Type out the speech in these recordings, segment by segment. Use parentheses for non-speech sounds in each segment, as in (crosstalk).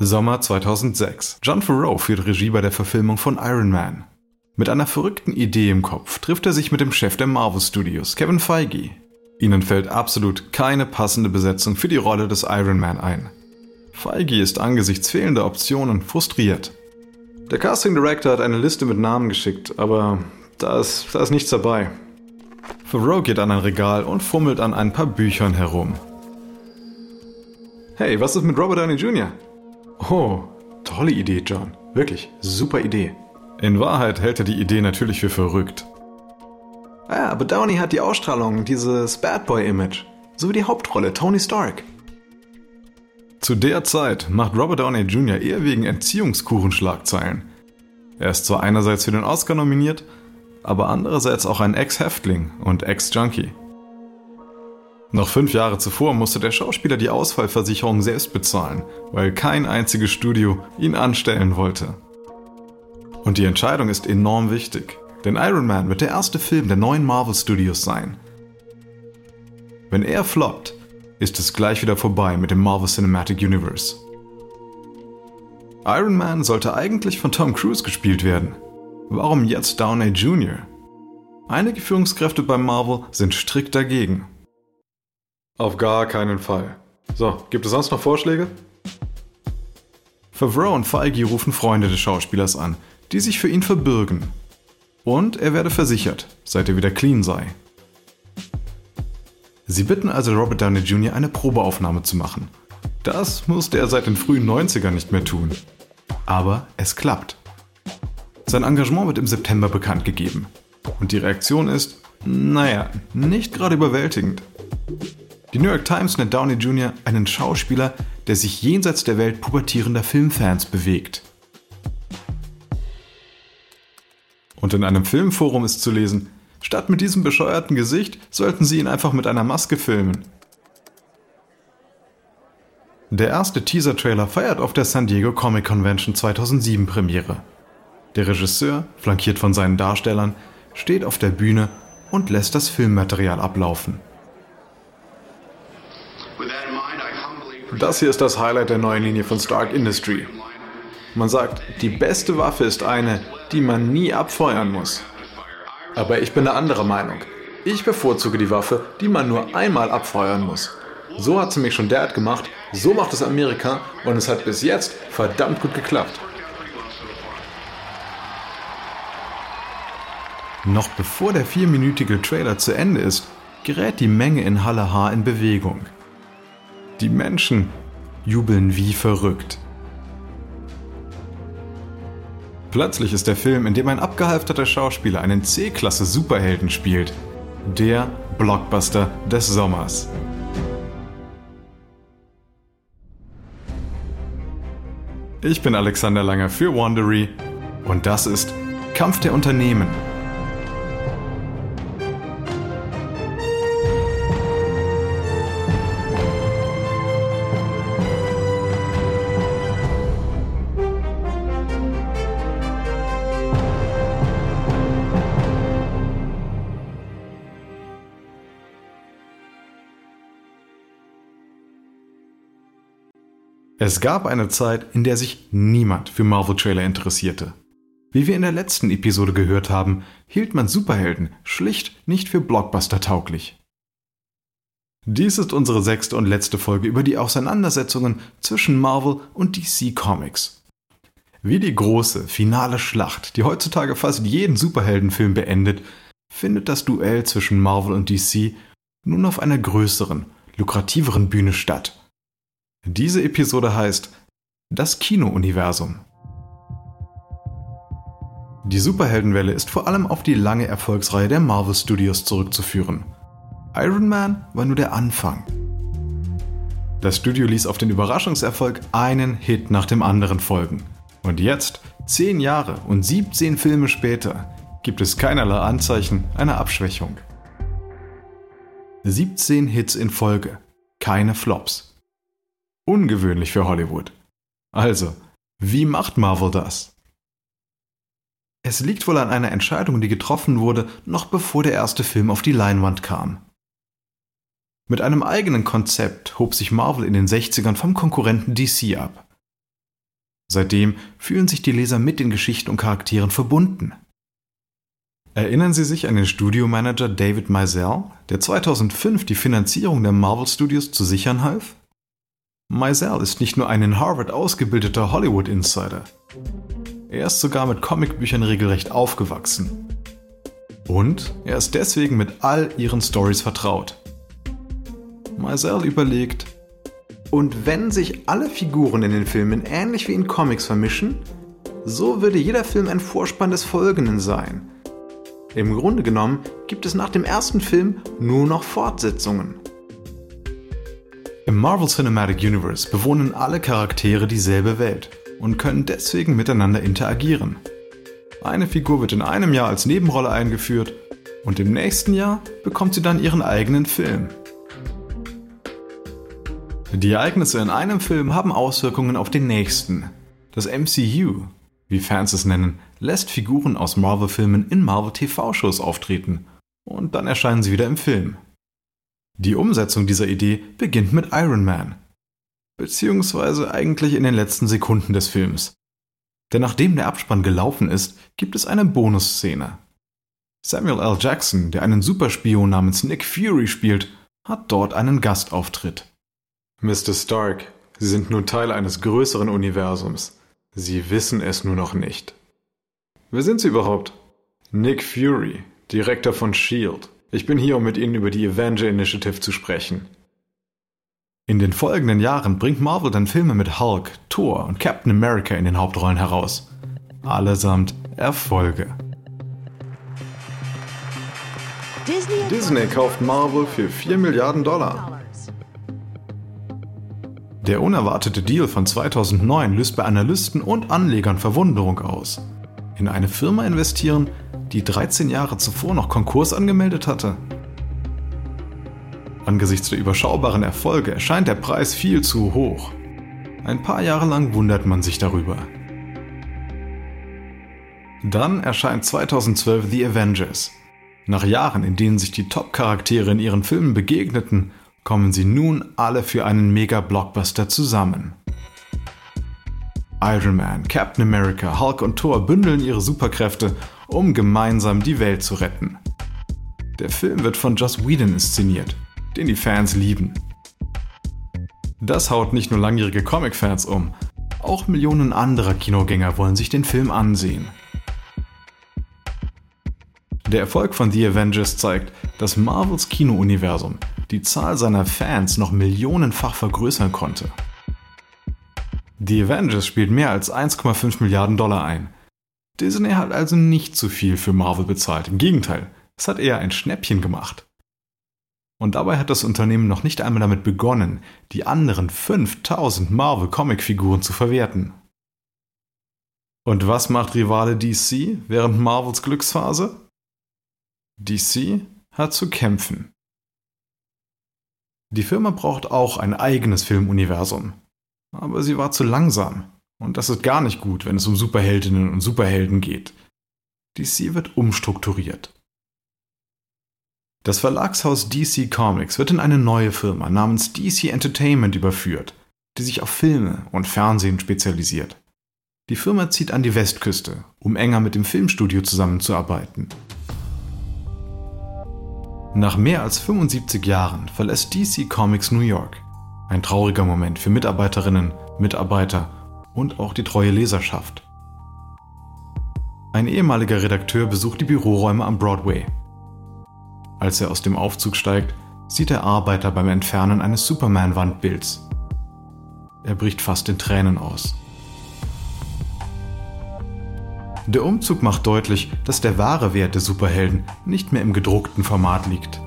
Sommer 2006. John Farrow führt Regie bei der Verfilmung von Iron Man. Mit einer verrückten Idee im Kopf trifft er sich mit dem Chef der Marvel Studios, Kevin Feige. Ihnen fällt absolut keine passende Besetzung für die Rolle des Iron Man ein. Feige ist angesichts fehlender Optionen frustriert. Der Casting Director hat eine Liste mit Namen geschickt, aber da ist, da ist nichts dabei. Favreau geht an ein Regal und fummelt an ein paar Büchern herum. Hey, was ist mit Robert Downey Jr.? Oh, tolle Idee, John. Wirklich, super Idee. In Wahrheit hält er die Idee natürlich für verrückt. Ah, aber Downey hat die Ausstrahlung, dieses Bad Boy-Image. So wie die Hauptrolle, Tony Stark. Zu der Zeit macht Robert Downey Jr. eher wegen Entziehungskuchen-Schlagzeilen. Er ist zwar einerseits für den Oscar nominiert, aber andererseits auch ein Ex-Häftling und Ex-Junkie. Noch fünf Jahre zuvor musste der Schauspieler die Ausfallversicherung selbst bezahlen, weil kein einziges Studio ihn anstellen wollte. Und die Entscheidung ist enorm wichtig, denn Iron Man wird der erste Film der neuen Marvel Studios sein. Wenn er floppt, ist es gleich wieder vorbei mit dem Marvel Cinematic Universe. Iron Man sollte eigentlich von Tom Cruise gespielt werden. Warum jetzt Downey Jr.? Einige Führungskräfte bei Marvel sind strikt dagegen. Auf gar keinen Fall. So, gibt es sonst noch Vorschläge? Favreau und Feige rufen Freunde des Schauspielers an, die sich für ihn verbürgen. Und er werde versichert, seit er wieder clean sei. Sie bitten also Robert Downey Jr. eine Probeaufnahme zu machen. Das musste er seit den frühen 90ern nicht mehr tun. Aber es klappt. Sein Engagement wird im September bekannt gegeben. Und die Reaktion ist, naja, nicht gerade überwältigend. Die New York Times nennt Downey Jr. einen Schauspieler, der sich jenseits der Welt pubertierender Filmfans bewegt. Und in einem Filmforum ist zu lesen, statt mit diesem bescheuerten Gesicht sollten sie ihn einfach mit einer Maske filmen. Der erste Teaser-Trailer feiert auf der San Diego Comic Convention 2007 Premiere. Der Regisseur, flankiert von seinen Darstellern, steht auf der Bühne und lässt das Filmmaterial ablaufen. Das hier ist das Highlight der neuen Linie von Stark Industry. Man sagt, die beste Waffe ist eine, die man nie abfeuern muss. Aber ich bin eine andere Meinung. Ich bevorzuge die Waffe, die man nur einmal abfeuern muss. So hat sie mich schon Dad gemacht, so macht es Amerika und es hat bis jetzt verdammt gut geklappt. Noch bevor der vierminütige Trailer zu Ende ist, gerät die Menge in Halle H in Bewegung. Die Menschen jubeln wie verrückt. Plötzlich ist der Film, in dem ein abgehalfterter Schauspieler einen C-Klasse Superhelden spielt, der Blockbuster des Sommers. Ich bin Alexander Langer für Wandery und das ist Kampf der Unternehmen Es gab eine Zeit, in der sich niemand für Marvel-Trailer interessierte. Wie wir in der letzten Episode gehört haben, hielt man Superhelden schlicht nicht für Blockbuster tauglich. Dies ist unsere sechste und letzte Folge über die Auseinandersetzungen zwischen Marvel und DC Comics. Wie die große, finale Schlacht, die heutzutage fast jeden Superheldenfilm beendet, findet das Duell zwischen Marvel und DC nun auf einer größeren, lukrativeren Bühne statt. Diese Episode heißt Das Kino-Universum. Die Superheldenwelle ist vor allem auf die lange Erfolgsreihe der Marvel Studios zurückzuführen. Iron Man war nur der Anfang. Das Studio ließ auf den Überraschungserfolg einen Hit nach dem anderen folgen. Und jetzt, zehn Jahre und 17 Filme später, gibt es keinerlei Anzeichen einer Abschwächung. 17 Hits in Folge, keine Flops. Ungewöhnlich für Hollywood. Also, wie macht Marvel das? Es liegt wohl an einer Entscheidung, die getroffen wurde, noch bevor der erste Film auf die Leinwand kam. Mit einem eigenen Konzept hob sich Marvel in den 60ern vom Konkurrenten DC ab. Seitdem fühlen sich die Leser mit den Geschichten und Charakteren verbunden. Erinnern Sie sich an den Studiomanager David Mizell, der 2005 die Finanzierung der Marvel Studios zu sichern half? Mizell ist nicht nur ein in Harvard ausgebildeter Hollywood-Insider. Er ist sogar mit Comicbüchern regelrecht aufgewachsen. Und er ist deswegen mit all ihren Stories vertraut. Mizell überlegt, und wenn sich alle Figuren in den Filmen ähnlich wie in Comics vermischen, so würde jeder Film ein Vorspann des Folgenden sein. Im Grunde genommen gibt es nach dem ersten Film nur noch Fortsetzungen. Im Marvel Cinematic Universe bewohnen alle Charaktere dieselbe Welt und können deswegen miteinander interagieren. Eine Figur wird in einem Jahr als Nebenrolle eingeführt und im nächsten Jahr bekommt sie dann ihren eigenen Film. Die Ereignisse in einem Film haben Auswirkungen auf den nächsten. Das MCU, wie Fans es nennen, lässt Figuren aus Marvel-Filmen in Marvel-TV-Shows auftreten und dann erscheinen sie wieder im Film. Die Umsetzung dieser Idee beginnt mit Iron Man, beziehungsweise eigentlich in den letzten Sekunden des Films. Denn nachdem der Abspann gelaufen ist, gibt es eine Bonusszene. Samuel L. Jackson, der einen Superspion namens Nick Fury spielt, hat dort einen Gastauftritt. Mr. Stark, Sie sind nun Teil eines größeren Universums. Sie wissen es nur noch nicht. Wer sind Sie überhaupt? Nick Fury, Direktor von Shield. Ich bin hier, um mit Ihnen über die Avenger Initiative zu sprechen. In den folgenden Jahren bringt Marvel dann Filme mit Hulk, Thor und Captain America in den Hauptrollen heraus. Allesamt Erfolge. Disney, Disney kauft Marvel für 4 Milliarden Dollar. Der unerwartete Deal von 2009 löst bei Analysten und Anlegern Verwunderung aus. In eine Firma investieren, die 13 Jahre zuvor noch Konkurs angemeldet hatte? Angesichts der überschaubaren Erfolge erscheint der Preis viel zu hoch. Ein paar Jahre lang wundert man sich darüber. Dann erscheint 2012 The Avengers. Nach Jahren, in denen sich die Top-Charaktere in ihren Filmen begegneten kommen sie nun alle für einen Mega-Blockbuster zusammen. Iron Man, Captain America, Hulk und Thor bündeln ihre Superkräfte, um gemeinsam die Welt zu retten. Der Film wird von Joss Whedon inszeniert, den die Fans lieben. Das haut nicht nur langjährige Comic-Fans um, auch Millionen anderer Kinogänger wollen sich den Film ansehen. Der Erfolg von The Avengers zeigt, dass Marvels Kinouniversum die Zahl seiner Fans noch millionenfach vergrößern konnte. The Avengers spielt mehr als 1,5 Milliarden Dollar ein. Disney hat also nicht zu viel für Marvel bezahlt. Im Gegenteil, es hat eher ein Schnäppchen gemacht. Und dabei hat das Unternehmen noch nicht einmal damit begonnen, die anderen 5000 Marvel-Comic-Figuren zu verwerten. Und was macht Rivale DC während Marvels Glücksphase? DC hat zu kämpfen. Die Firma braucht auch ein eigenes Filmuniversum. Aber sie war zu langsam. Und das ist gar nicht gut, wenn es um Superheldinnen und Superhelden geht. DC wird umstrukturiert. Das Verlagshaus DC Comics wird in eine neue Firma namens DC Entertainment überführt, die sich auf Filme und Fernsehen spezialisiert. Die Firma zieht an die Westküste, um enger mit dem Filmstudio zusammenzuarbeiten. Nach mehr als 75 Jahren verlässt DC Comics New York. Ein trauriger Moment für Mitarbeiterinnen, Mitarbeiter und auch die treue Leserschaft. Ein ehemaliger Redakteur besucht die Büroräume am Broadway. Als er aus dem Aufzug steigt, sieht er Arbeiter beim Entfernen eines Superman-Wandbilds. Er bricht fast in Tränen aus. Der Umzug macht deutlich, dass der wahre Wert der Superhelden nicht mehr im gedruckten Format liegt.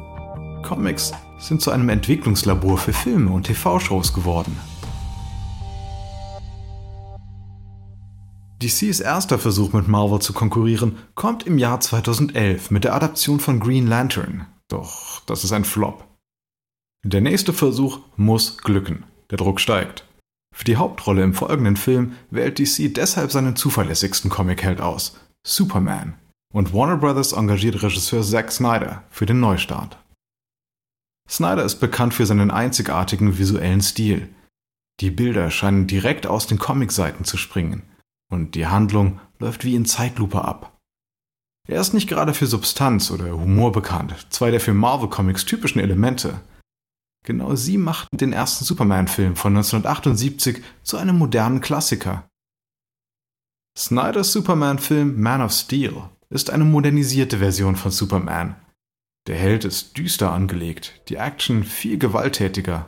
Comics sind zu einem Entwicklungslabor für Filme und TV-Shows geworden. DCs erster Versuch mit Marvel zu konkurrieren kommt im Jahr 2011 mit der Adaption von Green Lantern. Doch das ist ein Flop. Der nächste Versuch muss glücken. Der Druck steigt. Für die Hauptrolle im folgenden Film wählt DC deshalb seinen zuverlässigsten Comicheld aus, Superman, und Warner Bros. engagiert Regisseur Zack Snyder für den Neustart. Snyder ist bekannt für seinen einzigartigen visuellen Stil. Die Bilder scheinen direkt aus den Comicseiten zu springen und die Handlung läuft wie in Zeitlupe ab. Er ist nicht gerade für Substanz oder Humor bekannt, zwei der für Marvel Comics typischen Elemente. Genau sie machten den ersten Superman-Film von 1978 zu einem modernen Klassiker. Snyders Superman-Film Man of Steel ist eine modernisierte Version von Superman. Der Held ist düster angelegt, die Action viel gewalttätiger.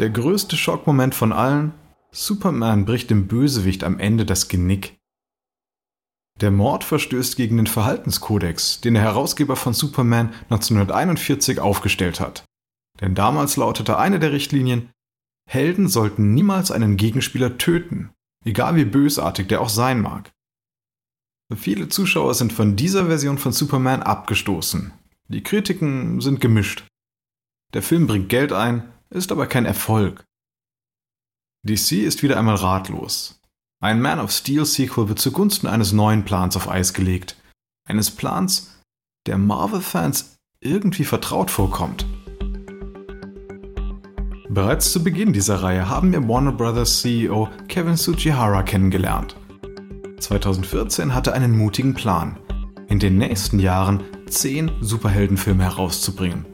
Der größte Schockmoment von allen, Superman bricht dem Bösewicht am Ende das Genick. Der Mord verstößt gegen den Verhaltenskodex, den der Herausgeber von Superman 1941 aufgestellt hat. Denn damals lautete eine der Richtlinien, Helden sollten niemals einen Gegenspieler töten, egal wie bösartig der auch sein mag. Viele Zuschauer sind von dieser Version von Superman abgestoßen. Die Kritiken sind gemischt. Der Film bringt Geld ein, ist aber kein Erfolg. DC ist wieder einmal ratlos. Ein Man of Steel Sequel wird zugunsten eines neuen Plans auf Eis gelegt. Eines Plans, der Marvel-Fans irgendwie vertraut vorkommt. Bereits zu Beginn dieser Reihe haben wir Warner Bros. CEO Kevin Tsujihara kennengelernt. 2014 hatte einen mutigen Plan, in den nächsten Jahren zehn Superheldenfilme herauszubringen.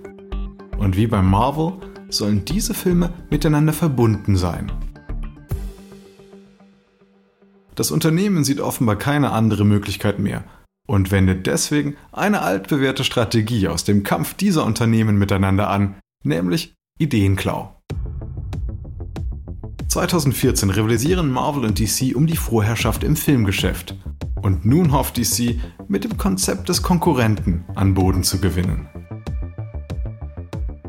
Und wie bei Marvel sollen diese Filme miteinander verbunden sein. Das Unternehmen sieht offenbar keine andere Möglichkeit mehr und wendet deswegen eine altbewährte Strategie aus dem Kampf dieser Unternehmen miteinander an, nämlich Ideenklau. 2014 rivalisieren Marvel und DC um die Vorherrschaft im Filmgeschäft. Und nun hofft DC, mit dem Konzept des Konkurrenten an Boden zu gewinnen.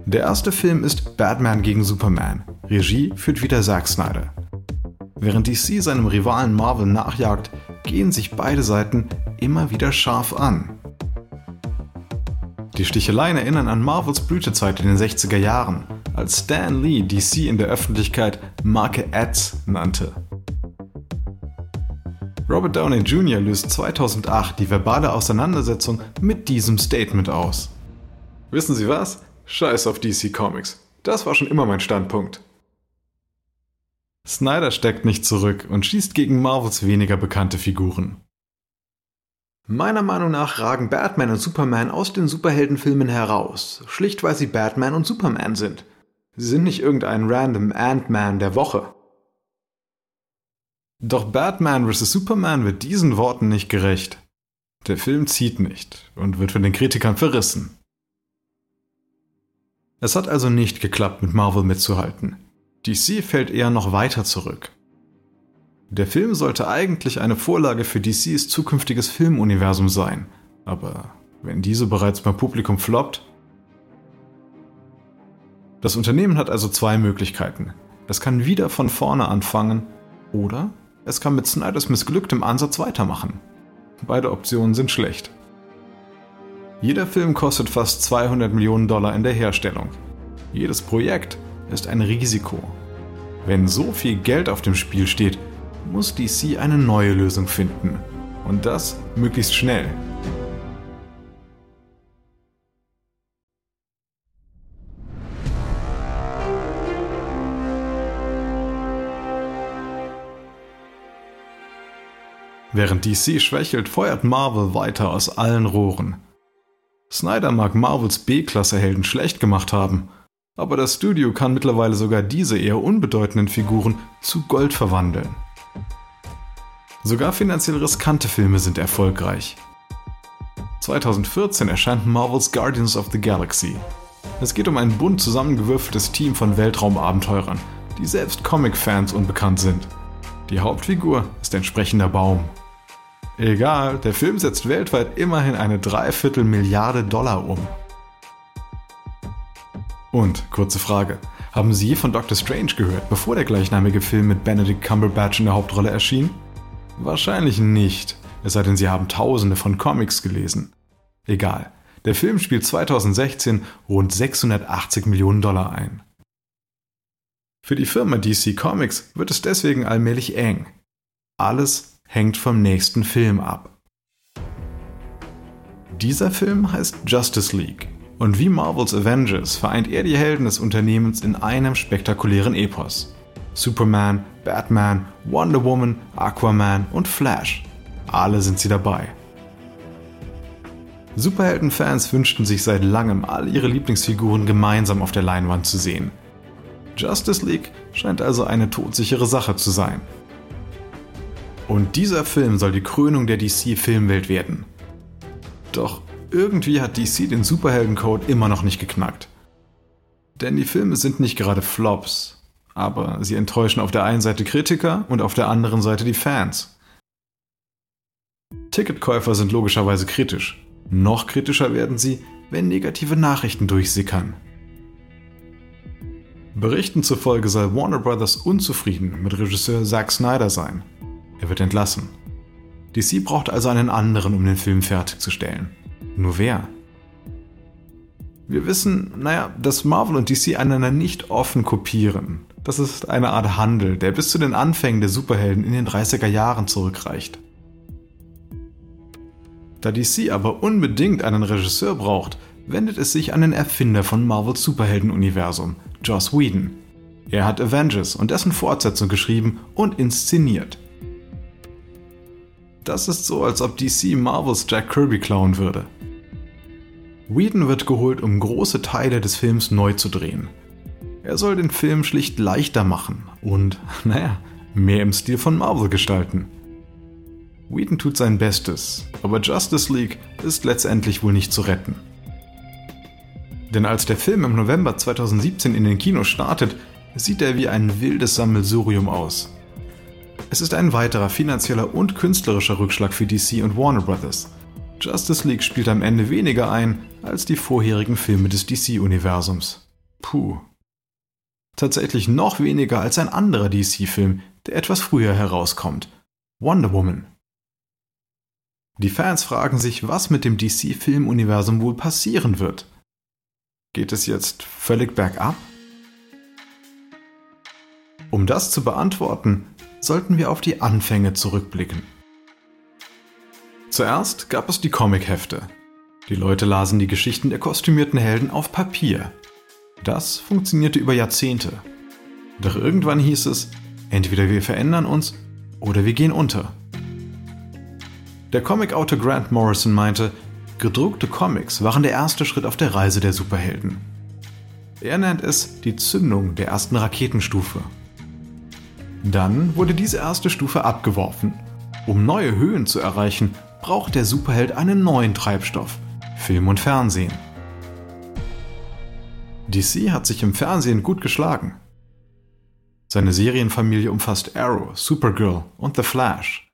Der erste Film ist Batman gegen Superman. Regie führt wieder Zack Snyder. Während DC seinem Rivalen Marvel nachjagt, gehen sich beide Seiten immer wieder scharf an. Die Sticheleien erinnern an Marvels Blütezeit in den 60er Jahren, als Stan Lee DC in der Öffentlichkeit Marke Ads nannte. Robert Downey Jr. löst 2008 die verbale Auseinandersetzung mit diesem Statement aus. Wissen Sie was? Scheiß auf DC Comics. Das war schon immer mein Standpunkt. Snyder steckt nicht zurück und schießt gegen Marvels weniger bekannte Figuren. Meiner Meinung nach ragen Batman und Superman aus den Superheldenfilmen heraus, schlicht weil sie Batman und Superman sind. Sie sind nicht irgendein random Ant-Man der Woche. Doch Batman vs. Superman wird diesen Worten nicht gerecht. Der Film zieht nicht und wird von den Kritikern verrissen. Es hat also nicht geklappt, mit Marvel mitzuhalten. DC fällt eher noch weiter zurück. Der Film sollte eigentlich eine Vorlage für DCs zukünftiges Filmuniversum sein, aber wenn diese bereits beim Publikum floppt. Das Unternehmen hat also zwei Möglichkeiten. Es kann wieder von vorne anfangen oder es kann mit Snyders missglücktem Ansatz weitermachen. Beide Optionen sind schlecht. Jeder Film kostet fast 200 Millionen Dollar in der Herstellung. Jedes Projekt ist ein Risiko. Wenn so viel Geld auf dem Spiel steht, muss DC eine neue Lösung finden. Und das möglichst schnell. Während DC schwächelt, feuert Marvel weiter aus allen Rohren. Snyder mag Marvels B-Klasse-Helden schlecht gemacht haben, aber das Studio kann mittlerweile sogar diese eher unbedeutenden Figuren zu Gold verwandeln. Sogar finanziell riskante Filme sind erfolgreich. 2014 erscheint Marvels Guardians of the Galaxy. Es geht um ein bunt zusammengewürfeltes Team von Weltraumabenteurern, die selbst Comic-Fans unbekannt sind. Die Hauptfigur ist entsprechender Baum. Egal, der Film setzt weltweit immerhin eine Dreiviertel Milliarde Dollar um. Und, kurze Frage, haben Sie von Doctor Strange gehört, bevor der gleichnamige Film mit Benedict Cumberbatch in der Hauptrolle erschien? Wahrscheinlich nicht, es sei denn, Sie haben tausende von Comics gelesen. Egal, der Film spielt 2016 rund 680 Millionen Dollar ein. Für die Firma DC Comics wird es deswegen allmählich eng. Alles hängt vom nächsten Film ab. Dieser Film heißt Justice League Und wie Marvels Avengers vereint er die Helden des Unternehmens in einem spektakulären Epos. Superman, Batman, Wonder Woman, Aquaman und Flash. Alle sind sie dabei. Superheldenfans wünschten sich seit langem, all ihre Lieblingsfiguren gemeinsam auf der Leinwand zu sehen. Justice League scheint also eine todsichere Sache zu sein. Und dieser Film soll die Krönung der DC-Filmwelt werden. Doch irgendwie hat DC den Superheldencode immer noch nicht geknackt. Denn die Filme sind nicht gerade Flops, aber sie enttäuschen auf der einen Seite Kritiker und auf der anderen Seite die Fans. Ticketkäufer sind logischerweise kritisch. Noch kritischer werden sie, wenn negative Nachrichten durchsickern. Berichten zufolge soll Warner Bros. unzufrieden mit Regisseur Zack Snyder sein. Er wird entlassen. DC braucht also einen anderen, um den Film fertigzustellen. Nur wer? Wir wissen, naja, dass Marvel und DC einander nicht offen kopieren. Das ist eine Art Handel, der bis zu den Anfängen der Superhelden in den 30er Jahren zurückreicht. Da DC aber unbedingt einen Regisseur braucht, wendet es sich an den Erfinder von Marvels Superheldenuniversum, Joss Whedon. Er hat Avengers und dessen Fortsetzung geschrieben und inszeniert. Das ist so, als ob DC Marvels Jack Kirby klauen würde. Whedon wird geholt, um große Teile des Films neu zu drehen. Er soll den Film schlicht leichter machen und, (laughs) naja, mehr im Stil von Marvel gestalten. Whedon tut sein Bestes, aber Justice League ist letztendlich wohl nicht zu retten. Denn als der Film im November 2017 in den Kinos startet, sieht er wie ein wildes Sammelsurium aus. Es ist ein weiterer finanzieller und künstlerischer Rückschlag für DC und Warner Bros. Justice League spielt am Ende weniger ein als die vorherigen Filme des DC-Universums. Puh. Tatsächlich noch weniger als ein anderer DC-Film, der etwas früher herauskommt. Wonder Woman. Die Fans fragen sich, was mit dem DC-Filmuniversum wohl passieren wird. Geht es jetzt völlig bergab? Um das zu beantworten, sollten wir auf die Anfänge zurückblicken. Zuerst gab es die Comichefte. Die Leute lasen die Geschichten der kostümierten Helden auf Papier. Das funktionierte über Jahrzehnte. Doch irgendwann hieß es, entweder wir verändern uns oder wir gehen unter. Der Comicautor Grant Morrison meinte, gedruckte Comics waren der erste Schritt auf der Reise der Superhelden. Er nennt es die Zündung der ersten Raketenstufe. Dann wurde diese erste Stufe abgeworfen. Um neue Höhen zu erreichen, braucht der Superheld einen neuen Treibstoff, Film und Fernsehen. DC hat sich im Fernsehen gut geschlagen. Seine Serienfamilie umfasst Arrow, Supergirl und The Flash.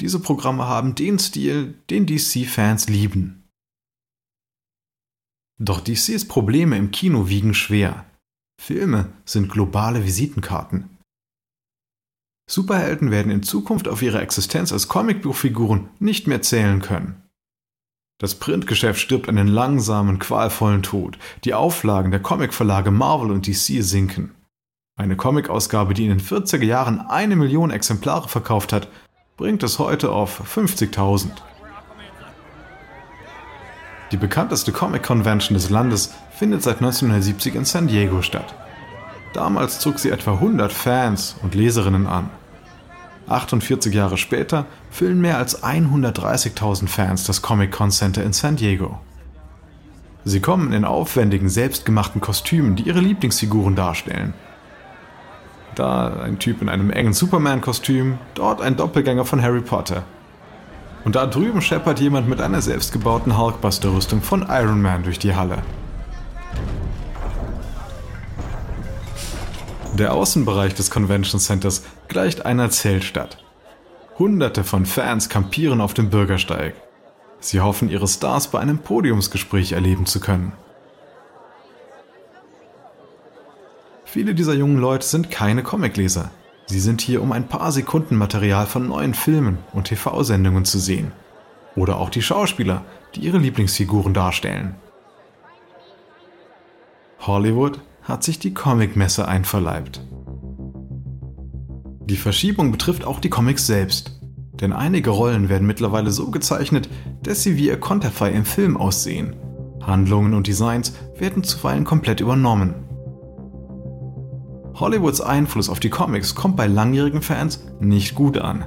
Diese Programme haben den Stil, den DC-Fans lieben. Doch DCs Probleme im Kino wiegen schwer. Filme sind globale Visitenkarten. Superhelden werden in Zukunft auf ihre Existenz als Comicbuchfiguren nicht mehr zählen können. Das Printgeschäft stirbt einen langsamen, qualvollen Tod. Die Auflagen der Comicverlage Marvel und DC sinken. Eine Comicausgabe, die in den 40er Jahren eine Million Exemplare verkauft hat, bringt es heute auf 50.000. Die bekannteste Comic Convention des Landes findet seit 1970 in San Diego statt. Damals zog sie etwa 100 Fans und Leserinnen an. 48 Jahre später füllen mehr als 130.000 Fans das Comic Con Center in San Diego. Sie kommen in aufwendigen, selbstgemachten Kostümen, die ihre Lieblingsfiguren darstellen da ein Typ in einem engen Superman-Kostüm, dort ein Doppelgänger von Harry Potter. Und da drüben scheppert jemand mit einer selbstgebauten Hulkbuster-Rüstung von Iron Man durch die Halle. Der Außenbereich des Convention Centers gleicht einer Zeltstadt. Hunderte von Fans kampieren auf dem Bürgersteig. Sie hoffen, ihre Stars bei einem Podiumsgespräch erleben zu können. Viele dieser jungen Leute sind keine Comicleser. Sie sind hier, um ein paar Sekunden Material von neuen Filmen und TV-Sendungen zu sehen. Oder auch die Schauspieler, die ihre Lieblingsfiguren darstellen. Hollywood hat sich die Comicmesse einverleibt. Die Verschiebung betrifft auch die Comics selbst. Denn einige Rollen werden mittlerweile so gezeichnet, dass sie wie ihr Konterfei im Film aussehen. Handlungen und Designs werden zuweilen komplett übernommen. Hollywoods Einfluss auf die Comics kommt bei langjährigen Fans nicht gut an.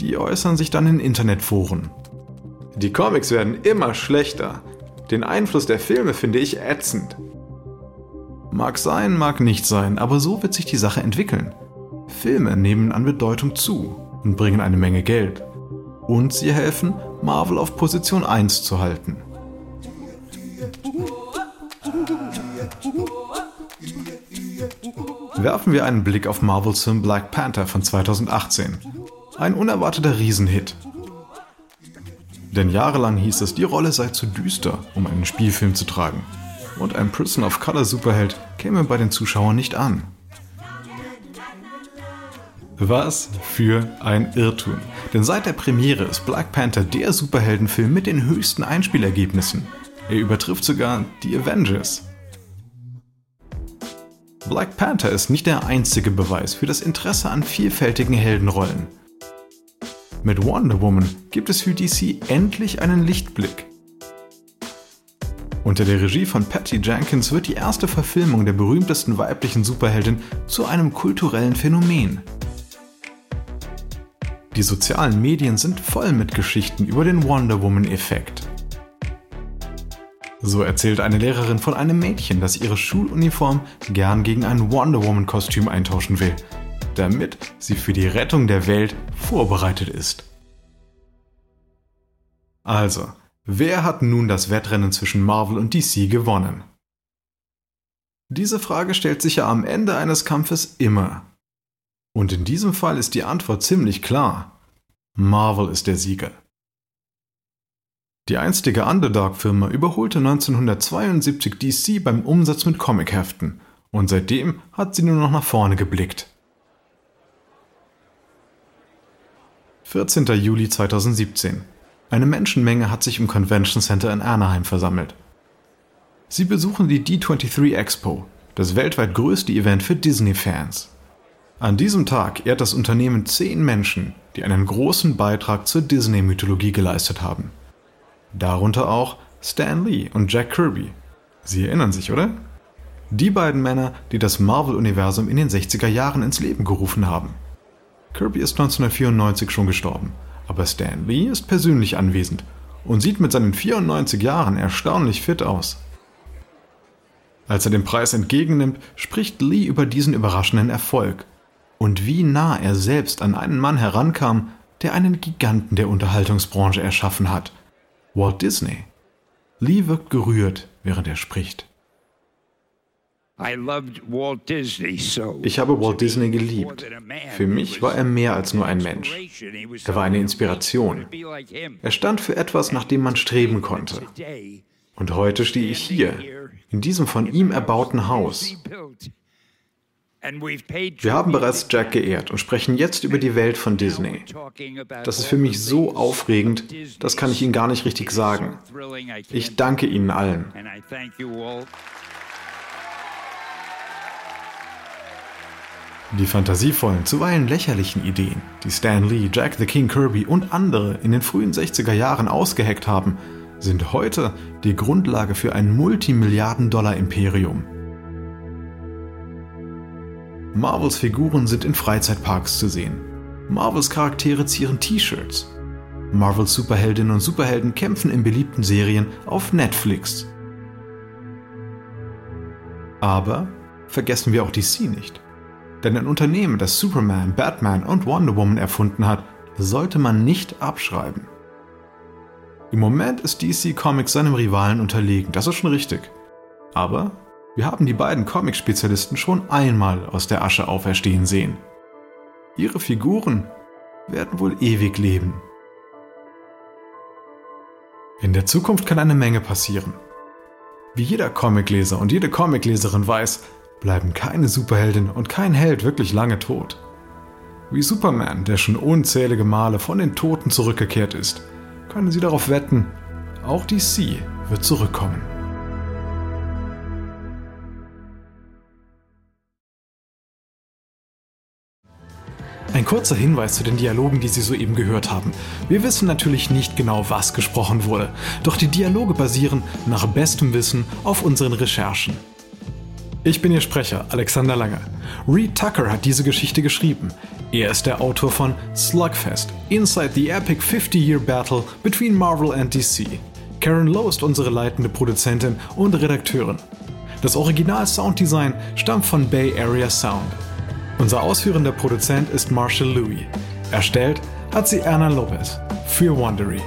Die äußern sich dann in Internetforen. Die Comics werden immer schlechter. Den Einfluss der Filme finde ich ätzend. Mag sein, mag nicht sein, aber so wird sich die Sache entwickeln. Filme nehmen an Bedeutung zu und bringen eine Menge Geld. Und sie helfen, Marvel auf Position 1 zu halten. Werfen wir einen Blick auf Marvels Film Black Panther von 2018. Ein unerwarteter Riesenhit. Denn jahrelang hieß es, die Rolle sei zu düster, um einen Spielfilm zu tragen. Und ein Prison of Color Superheld käme bei den Zuschauern nicht an. Was für ein Irrtum. Denn seit der Premiere ist Black Panther der Superheldenfilm mit den höchsten Einspielergebnissen. Er übertrifft sogar die Avengers. Black Panther ist nicht der einzige Beweis für das Interesse an vielfältigen Heldenrollen. Mit Wonder Woman gibt es für DC endlich einen Lichtblick. Unter der Regie von Patty Jenkins wird die erste Verfilmung der berühmtesten weiblichen Superheldin zu einem kulturellen Phänomen. Die sozialen Medien sind voll mit Geschichten über den Wonder Woman-Effekt. So erzählt eine Lehrerin von einem Mädchen, das ihre Schuluniform gern gegen ein Wonder Woman-Kostüm eintauschen will, damit sie für die Rettung der Welt vorbereitet ist. Also, wer hat nun das Wettrennen zwischen Marvel und DC gewonnen? Diese Frage stellt sich ja am Ende eines Kampfes immer. Und in diesem Fall ist die Antwort ziemlich klar. Marvel ist der Sieger. Die einstige Underdog-Firma überholte 1972 DC beim Umsatz mit Comicheften und seitdem hat sie nur noch nach vorne geblickt. 14. Juli 2017. Eine Menschenmenge hat sich im Convention Center in Anaheim versammelt. Sie besuchen die D23 Expo, das weltweit größte Event für Disney-Fans. An diesem Tag ehrt das Unternehmen zehn Menschen, die einen großen Beitrag zur Disney-Mythologie geleistet haben. Darunter auch Stan Lee und Jack Kirby. Sie erinnern sich, oder? Die beiden Männer, die das Marvel-Universum in den 60er Jahren ins Leben gerufen haben. Kirby ist 1994 schon gestorben, aber Stan Lee ist persönlich anwesend und sieht mit seinen 94 Jahren erstaunlich fit aus. Als er den Preis entgegennimmt, spricht Lee über diesen überraschenden Erfolg und wie nah er selbst an einen Mann herankam, der einen Giganten der Unterhaltungsbranche erschaffen hat. Walt Disney. Lee wirkt gerührt, während er spricht. Ich habe Walt Disney geliebt. Für mich war er mehr als nur ein Mensch. Er war eine Inspiration. Er stand für etwas, nach dem man streben konnte. Und heute stehe ich hier, in diesem von ihm erbauten Haus. Wir haben bereits Jack geehrt und sprechen jetzt über die Welt von Disney. Das ist für mich so aufregend, das kann ich Ihnen gar nicht richtig sagen. Ich danke Ihnen allen. Die fantasievollen, zuweilen lächerlichen Ideen, die Stan Lee, Jack the King Kirby und andere in den frühen 60er Jahren ausgeheckt haben, sind heute die Grundlage für ein Multimilliarden-Dollar-Imperium. Marvels Figuren sind in Freizeitparks zu sehen. Marvels Charaktere zieren T-Shirts. Marvels Superheldinnen und Superhelden kämpfen in beliebten Serien auf Netflix. Aber vergessen wir auch DC nicht. Denn ein Unternehmen, das Superman, Batman und Wonder Woman erfunden hat, sollte man nicht abschreiben. Im Moment ist DC Comics seinem Rivalen unterlegen, das ist schon richtig. Aber wir haben die beiden Comic-Spezialisten schon einmal aus der Asche auferstehen sehen. Ihre Figuren werden wohl ewig leben. In der Zukunft kann eine Menge passieren. Wie jeder Comicleser und jede Comicleserin weiß, bleiben keine Superheldin und kein Held wirklich lange tot. Wie Superman, der schon unzählige Male von den Toten zurückgekehrt ist, können Sie darauf wetten, auch DC wird zurückkommen. Ein kurzer Hinweis zu den Dialogen, die Sie soeben gehört haben. Wir wissen natürlich nicht genau, was gesprochen wurde, doch die Dialoge basieren nach bestem Wissen auf unseren Recherchen. Ich bin Ihr Sprecher, Alexander Lange. Reed Tucker hat diese Geschichte geschrieben. Er ist der Autor von Slugfest, Inside the Epic 50-Year Battle between Marvel and DC. Karen Lowe ist unsere leitende Produzentin und Redakteurin. Das Original-Sounddesign stammt von Bay Area Sound. Unser ausführender Produzent ist Marshall Louis. Erstellt hat sie Erna Lopez für Wondery.